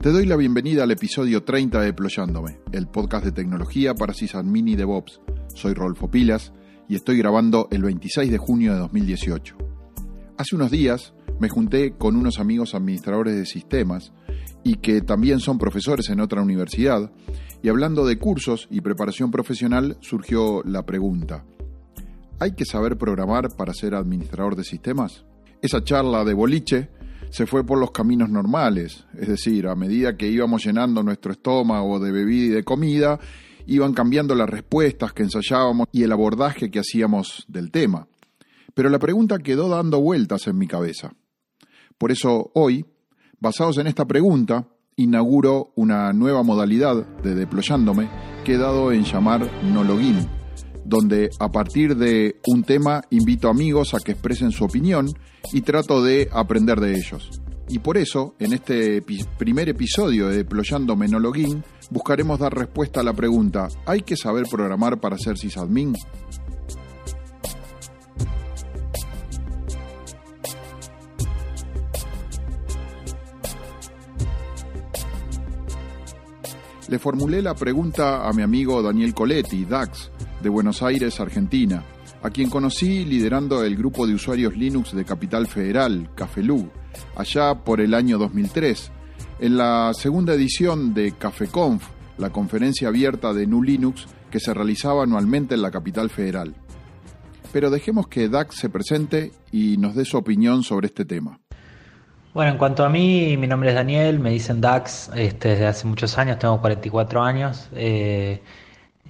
Te doy la bienvenida al episodio 30 de Deployándome, el podcast de tecnología para sysadmin y DevOps. Soy Rolfo Pilas y estoy grabando el 26 de junio de 2018. Hace unos días me junté con unos amigos administradores de sistemas y que también son profesores en otra universidad, y hablando de cursos y preparación profesional surgió la pregunta, ¿hay que saber programar para ser administrador de sistemas? Esa charla de boliche se fue por los caminos normales, es decir, a medida que íbamos llenando nuestro estómago de bebida y de comida, iban cambiando las respuestas que ensayábamos y el abordaje que hacíamos del tema. Pero la pregunta quedó dando vueltas en mi cabeza. Por eso hoy, basados en esta pregunta, inauguro una nueva modalidad de deployándome que he dado en llamar no login donde a partir de un tema invito amigos a que expresen su opinión y trato de aprender de ellos. Y por eso, en este primer episodio de Deployando Menologin, buscaremos dar respuesta a la pregunta, ¿hay que saber programar para ser sysadmin? Le formulé la pregunta a mi amigo Daniel Coletti, DAX, de Buenos Aires, Argentina, a quien conocí liderando el grupo de usuarios Linux de Capital Federal, Cafelú, allá por el año 2003, en la segunda edición de CafeConf, la conferencia abierta de Nu Linux que se realizaba anualmente en la Capital Federal. Pero dejemos que DAX se presente y nos dé su opinión sobre este tema. Bueno, en cuanto a mí, mi nombre es Daniel, me dicen DAX este, desde hace muchos años, tengo 44 años. Eh,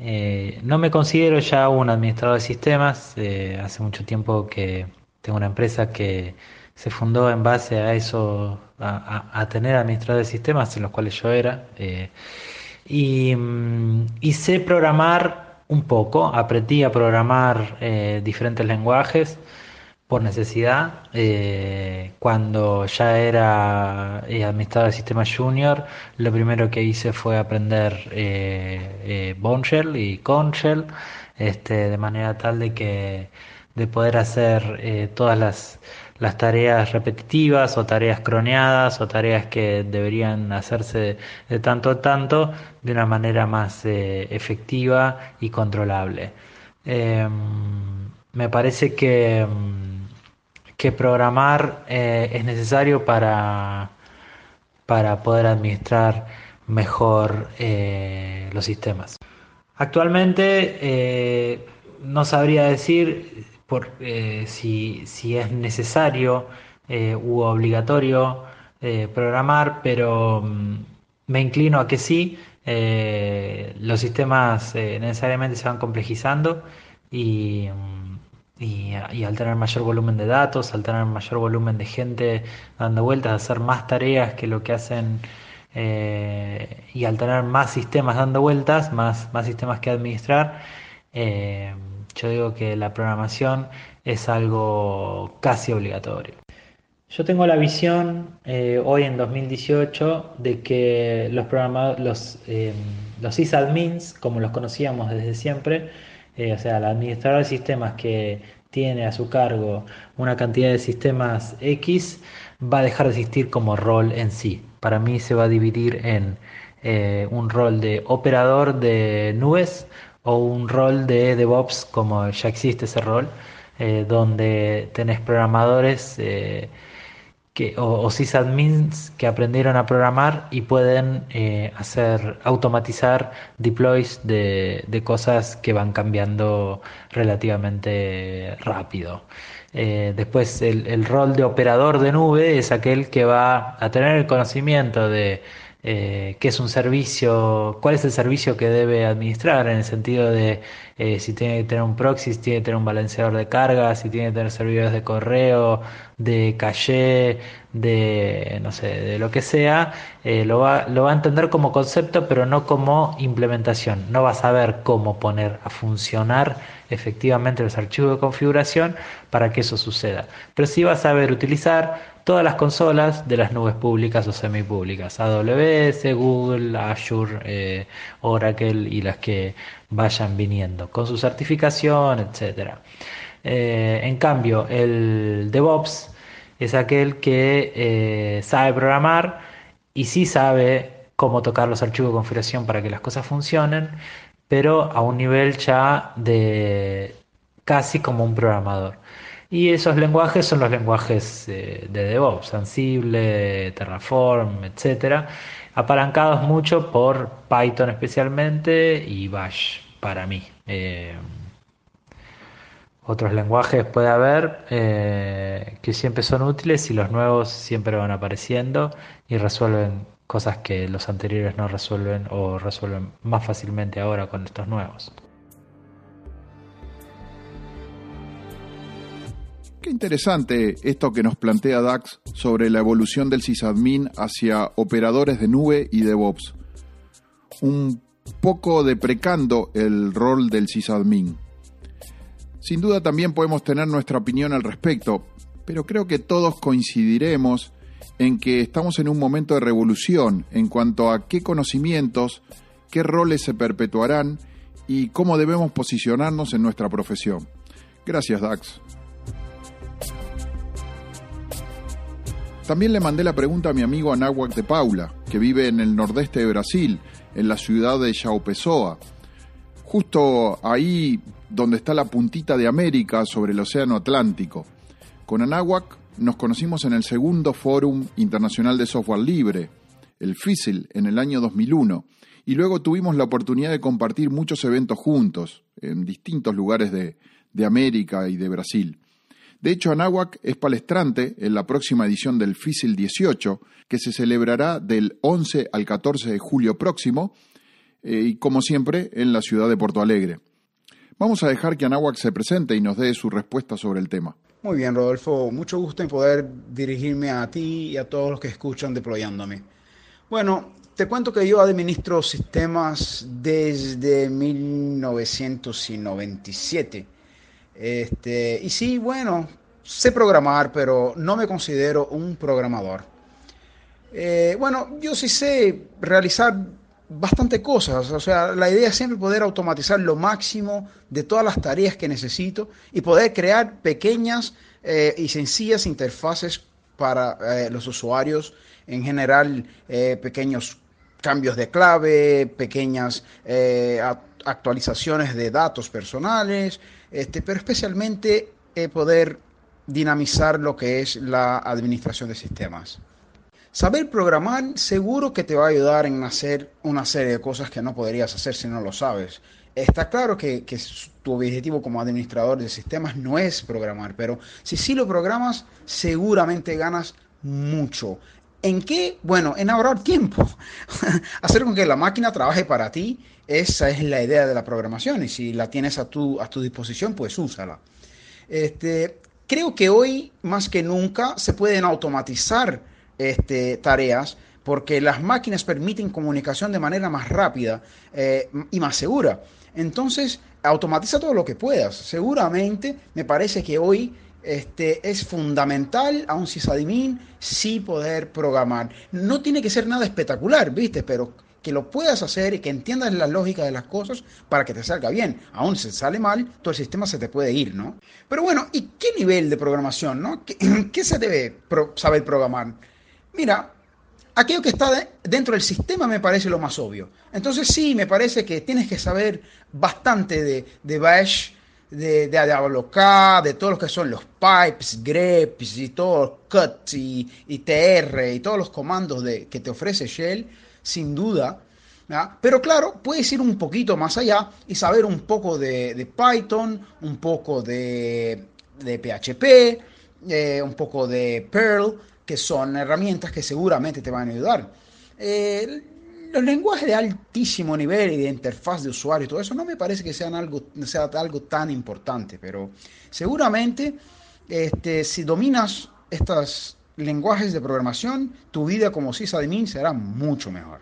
eh, no me considero ya un administrador de sistemas, eh, hace mucho tiempo que tengo una empresa que se fundó en base a eso, a, tener administradores de sistemas en los cuales yo era, eh, mm, y, sé programar un poco, aprendí a programar diferentes lenguajes, por necesidad. Eh, cuando ya era eh, administrador de sistema junior, lo primero que hice fue aprender eh, eh y Conshell, este, de manera tal de que de poder hacer todas las, las tareas repetitivas o tareas croneadas o tareas que deberían hacerse de, tanto a tanto de una manera más efectiva y controlable. Em, me parece que em, que programar eh, es necesario para, para poder administrar mejor eh, los sistemas. Actualmente eh, no sabría decir por, si, si, es necesario u obligatorio programar, pero mm, me inclino a que sí. los sistemas necesariamente se van complejizando y mm, y, al tener mayor volumen de datos, al tener mayor volumen de gente dando vueltas, hacer más tareas que lo que hacen eh, y al tener más sistemas dando vueltas, más, más sistemas que administrar, eh, yo digo que la programación es algo casi obligatorio. Yo tengo la visión eh, hoy en 2018 de que los, los, los sysadmins, como los conocíamos desde siempre, eh, o sea, el administrador de sistemas que tiene a su cargo una cantidad de sistemas X va a dejar de existir como rol en sí. Para mí se va a dividir en eh, un rol de operador de nubes o un rol de DevOps, como ya existe ese rol, eh, donde tenés programadores o sysadmins que aprendieron a programar y pueden eh, hacer automatizar deploys de, de, cosas que van cambiando relativamente rápido. Eh, después el, el, rol de operador de nube es aquel que va a tener el conocimiento de eh, qué es un servicio, cuál es el servicio que debe administrar en el sentido de eh, si tiene que tener un proxy, si tiene que tener un balanceador de carga, si tiene que tener servidores de correo, de caché, de no sé, de lo que sea, eh, lo, va, lo va a entender como concepto, pero no como implementación. No va a saber cómo poner a funcionar efectivamente los archivos de configuración para que eso suceda. Pero sí va a saber utilizar todas las consolas de las nubes públicas o semipúblicas, AWS, Google, Azure, eh, Oracle y las que vayan viniendo, con su certificación, etc. Eh, en cambio, el DevOps es aquel que eh, sabe programar y sí sabe cómo tocar los archivos de configuración para que las cosas funcionen, pero a un nivel ya de casi como un programador. Y esos lenguajes son los lenguajes eh, de DevOps, Ansible, Terraform, etcétera, apalancados mucho por Python especialmente y Bash para mí. Eh, otros lenguajes puede haber eh, que siempre son útiles y los nuevos siempre van apareciendo y resuelven cosas que los anteriores no resuelven o resuelven más fácilmente ahora con estos nuevos. Qué interesante esto que nos plantea DAX sobre la evolución del sysadmin hacia operadores de nube y DevOps. Un poco deprecando el rol del sysadmin. Sin duda también podemos tener nuestra opinión al respecto, pero creo que todos coincidiremos en que estamos en un momento de revolución en cuanto a qué conocimientos, qué roles se perpetuarán y cómo debemos posicionarnos en nuestra profesión. Gracias, Dax. También le mandé la pregunta a mi amigo Anáhuac de Paula, que vive en el nordeste de Brasil, en la ciudad de Pessoa, justo ahí donde está la puntita de América sobre el Océano Atlántico. Con Anáhuac nos conocimos en el segundo Fórum Internacional de Software Libre, el FISIL, en el año 2001, y luego tuvimos la oportunidad de compartir muchos eventos juntos en distintos lugares de, América y de Brasil. De hecho, Anáhuac es palestrante en la próxima edición del FISIL 18, que se celebrará del 11 al 14 de julio próximo, eh, y como siempre, en la ciudad de Porto Alegre. Vamos a dejar que Anáhuac se presente y nos dé su respuesta sobre el tema. Muy bien, Rodolfo. Mucho gusto en poder dirigirme a ti y a todos los que escuchan deployándome. Bueno, te cuento que yo administro sistemas desde 1997 este, y sí, bueno, sé programar, pero no me considero un programador. Eh, bueno, yo sí sé realizar bastante cosas, o sea, la idea es siempre poder automatizar lo máximo de todas las tareas que necesito y poder crear pequeñas eh, y sencillas interfaces para eh, los usuarios, en general pequeños cambios de clave, pequeñas actualizaciones de datos personales, este, pero especialmente eh, poder dinamizar lo que es la administración de sistemas. Saber programar seguro que te va a ayudar en hacer una serie de cosas que no podrías hacer si no lo sabes. Está claro que, tu objetivo como administrador de sistemas no es programar, pero si sí lo programas, seguramente ganas mucho. ¿En qué? Bueno, en ahorrar tiempo. Hacer con que la máquina trabaje para ti, esa es la idea de la programación. Y si la tienes a tu, a tu disposición, pues úsala. Este, creo que hoy, más que nunca, se pueden automatizar este, tareas porque las máquinas permiten comunicación de manera más rápida eh, y más segura. Entonces, automatiza todo lo que puedas. Seguramente me parece que hoy este, es fundamental a un sysadmin sí poder programar. No tiene que ser nada espectacular, ¿viste? Pero que lo puedas hacer y que entiendas la lógica de las cosas para que te salga bien. Aún si sale mal, todo el sistema se te puede ir, ¿no? Pero bueno, ¿y qué nivel de programación, no? ¿Qué, se debe saber programar? Mira, aquello que está dentro del sistema me parece lo más obvio. Entonces sí, me parece que tienes que saber bastante de, Bash, de, de, de de todos los que son los pipes, greps y todos cuts y, tr y todos los comandos de, que te ofrece Shell, sin duda. Pero claro, puedes ir un poquito más allá y saber un poco de, Python, un poco de, PHP, eh, un poco de Perl, que son herramientas que seguramente te van a ayudar. Eh, los lenguajes de altísimo nivel y de interfaz de usuario y todo eso no me parece que sean algo, sea algo tan importante, pero seguramente este, si dominas estos lenguajes de programación, tu vida como sysadmin será mucho mejor.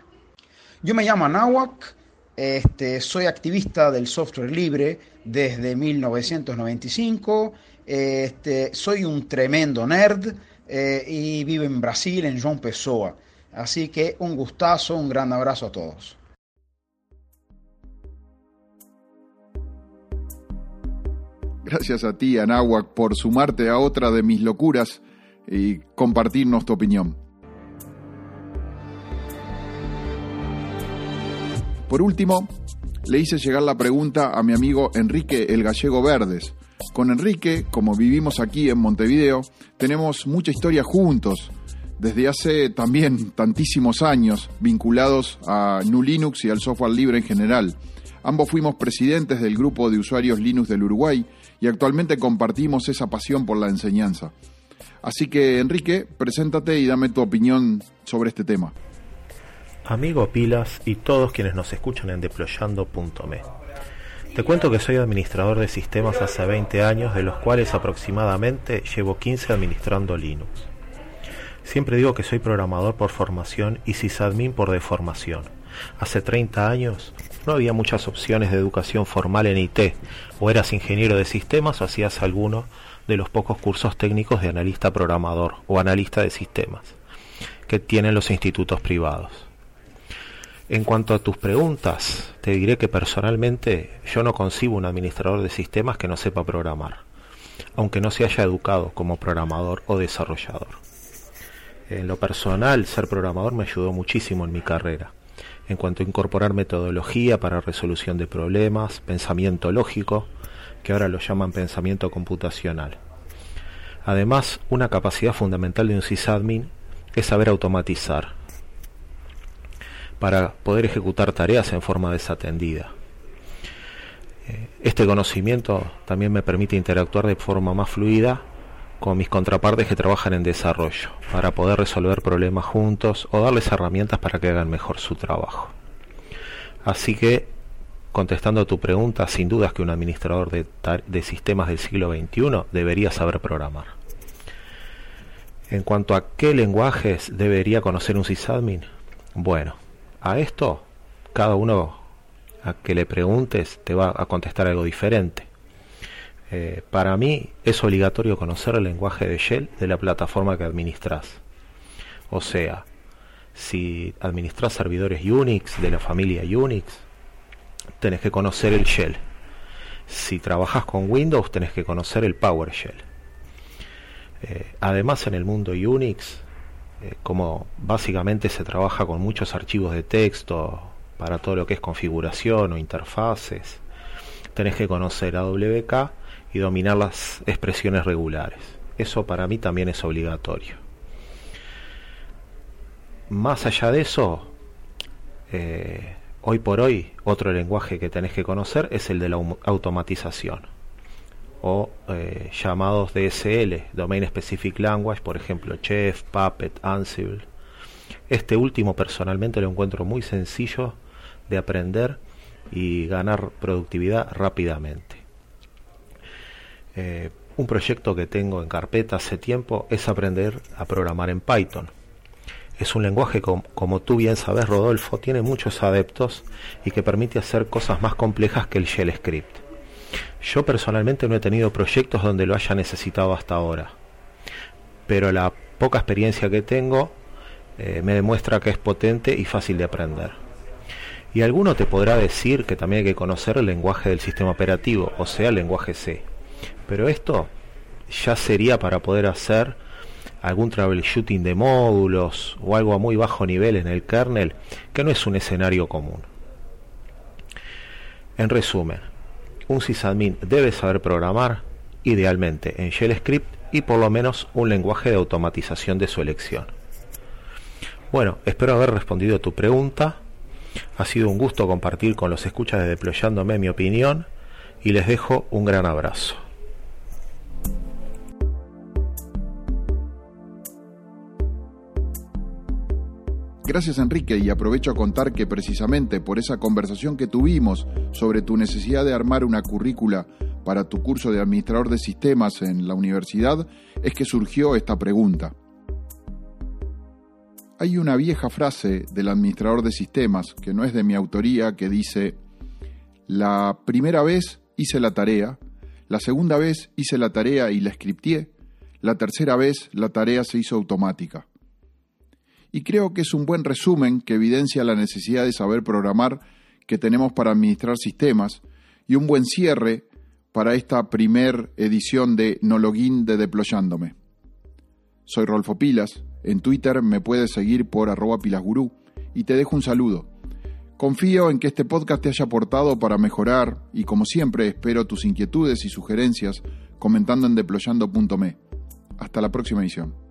Yo me llamo Nawak, este, soy activista del software libre desde 1995, este, soy un tremendo nerd eh, y vivo en Brasil, en João Pessoa. Así que un gustazo, un gran abrazo a todos. Gracias a ti, Anáhuac, por sumarte a otra de mis locuras y compartirnos tu opinión. Por último, le hice llegar la pregunta a mi amigo Enrique el Gallego Verdes. Con Enrique, como vivimos aquí en Montevideo, tenemos mucha historia juntos, desde hace también tantísimos años, vinculados a GNU Linux y al software libre en general. Ambos fuimos presidentes del grupo de usuarios Linux del Uruguay y actualmente compartimos esa pasión por la enseñanza. Así que, Enrique, preséntate y dame tu opinión sobre este tema. Amigo Pilas y todos quienes nos escuchan en deployando.me. Te cuento que soy administrador de sistemas hace 20 años, de los cuales aproximadamente llevo 15 administrando Linux. Siempre digo que soy programador por formación y sysadmin por deformación. Hace 30 años no había muchas opciones de educación formal en IT, o eras ingeniero de sistemas o hacías alguno de los pocos cursos técnicos de analista programador o analista de sistemas que tienen los institutos privados. En cuanto a tus preguntas, te diré que personalmente yo no concibo un administrador de sistemas que no sepa programar, aunque no se haya educado como programador o desarrollador. En lo personal, ser programador me ayudó muchísimo en mi carrera, en cuanto a incorporar metodología para resolución de problemas, pensamiento lógico, que ahora lo llaman pensamiento computacional. Además, una capacidad fundamental de un sysadmin es saber automatizar para poder ejecutar tareas en forma desatendida. Eh, este conocimiento también me permite interactuar de forma más fluida con mis contrapartes que trabajan en desarrollo, para poder resolver problemas juntos o darles herramientas para que hagan mejor su trabajo. Así que Contestando a tu pregunta, sin dudas que un administrador de, de, sistemas del siglo XXI debería saber programar. En cuanto a qué lenguajes debería conocer un sysadmin, bueno, a esto cada uno a que le preguntes te va a contestar algo diferente. Eh, para mí es obligatorio conocer el lenguaje de shell de la plataforma que administras. O sea, si administras servidores Unix de la familia Unix, tenés que conocer el shell. Si trabajas con Windows, tenés que conocer el PowerShell. Eh, además, en el mundo Unix, eh, como básicamente se trabaja con muchos archivos de texto para todo lo que es configuración o interfaces, tenés que conocer AWK y dominar las expresiones regulares. Eso para mí también es obligatorio. Más allá de eso, eh, Hoy por hoy, otro lenguaje que tenés que conocer es el de la automatización o eh, llamados DSL, Domain Specific Language, por ejemplo Chef, Puppet, Ansible. Este último personalmente lo encuentro muy sencillo de aprender y ganar productividad rápidamente. Eh, un proyecto que tengo en carpeta hace tiempo es aprender a programar en Python es un lenguaje como, tú bien sabes, Rodolfo, tiene muchos adeptos y que permite hacer cosas más complejas que el shell script. Yo personalmente no he tenido proyectos donde lo haya necesitado hasta ahora, pero la poca experiencia que tengo eh, me demuestra que es potente y fácil de aprender. Y alguno te podrá decir que también hay que conocer el lenguaje del sistema operativo, o sea, el lenguaje C. Pero esto ya sería para poder hacer algún troubleshooting de módulos o algo a muy bajo nivel en el kernel, que no es un escenario común. En resumen, un sysadmin debe saber programar, idealmente en shell script y por lo menos un lenguaje de automatización de su elección. Bueno, espero haber respondido a tu pregunta. Ha sido un gusto compartir con los escuchas de Deployándome mi opinión y les dejo un gran abrazo. Gracias Enrique y aprovecho a contar que precisamente por esa conversación que tuvimos sobre tu necesidad de armar una currícula para tu curso de administrador de sistemas en la universidad es que surgió esta pregunta. Hay una vieja frase del administrador de sistemas, que no es de mi autoría, que dice, la primera vez hice la tarea, la segunda vez hice la tarea y la scriptié, la tercera vez la tarea se hizo automática y creo que es un buen resumen que evidencia la necesidad de saber programar que tenemos para administrar sistemas y un buen cierre para esta primer edición de No Login de Deployándome. Soy Rolfo Pilas, en Twitter me puedes seguir por arroba pilasgurú y te dejo un saludo. Confío en que este podcast te haya aportado para mejorar y como siempre espero tus inquietudes y sugerencias comentando en deployando.me. Hasta la próxima edición.